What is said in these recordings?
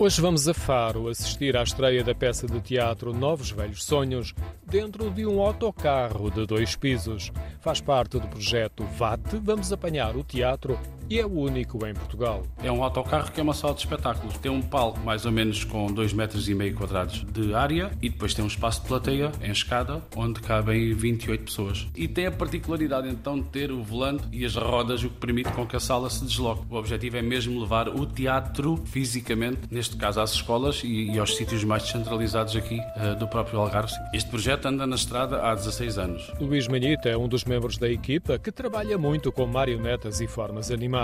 Hoje vamos a Faro assistir à estreia da peça de teatro Novos Velhos Sonhos dentro de um autocarro de dois pisos. Faz parte do projeto VAT. Vamos apanhar o teatro e é o único em Portugal. É um autocarro que é uma sala de espetáculos. Tem um palco mais ou menos com 2 metros e meio quadrados de área e depois tem um espaço de plateia em escada onde cabem 28 pessoas. E tem a particularidade então de ter o volante e as rodas, o que permite com que a sala se desloque. O objetivo é mesmo levar o teatro fisicamente, neste caso às escolas e, e aos sítios mais descentralizados aqui uh, do próprio Algarve. Este projeto anda na estrada há 16 anos. Luís Manita é um dos membros da equipa que trabalha muito com marionetas e formas animadas.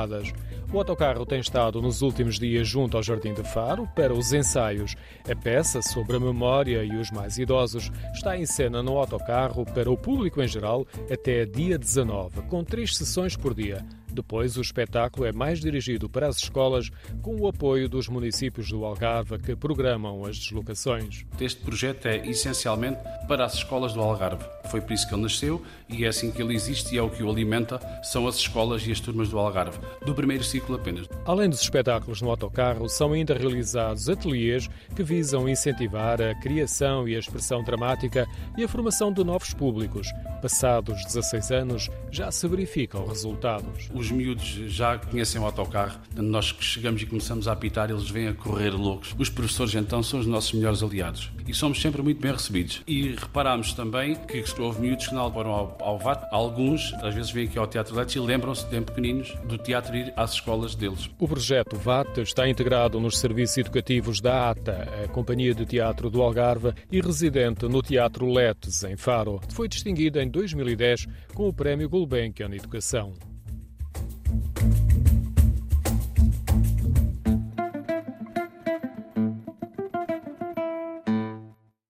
O autocarro tem estado nos últimos dias junto ao Jardim de Faro para os ensaios. A peça sobre a memória e os mais idosos está em cena no autocarro para o público em geral até dia 19, com três sessões por dia. Depois, o espetáculo é mais dirigido para as escolas, com o apoio dos municípios do Algarve que programam as deslocações. Este projeto é essencialmente para as escolas do Algarve. Foi por isso que ele nasceu e é assim que ele existe e é o que o alimenta, são as escolas e as turmas do Algarve, do primeiro ciclo apenas. Além dos espetáculos no autocarro, são ainda realizados ateliês que visam incentivar a criação e a expressão dramática e a formação de novos públicos. Passados 16 anos, já se verificam resultados os miúdos já conhecem o autocarro, nós que chegamos e começamos a apitar, eles vêm a correr loucos. Os professores, então, são os nossos melhores aliados e somos sempre muito bem recebidos. E reparámos também que houve miúdos que não foram ao, ao VAT, alguns, às vezes, vêm aqui ao Teatro Leite e lembram-se, de pequeninos, do teatro ir às escolas deles. O projeto VAT está integrado nos serviços educativos da ATA, a Companhia de Teatro do Algarve, e residente no Teatro Letes, em Faro. Foi distinguida em 2010 com o Prémio Gulbenkian Educação.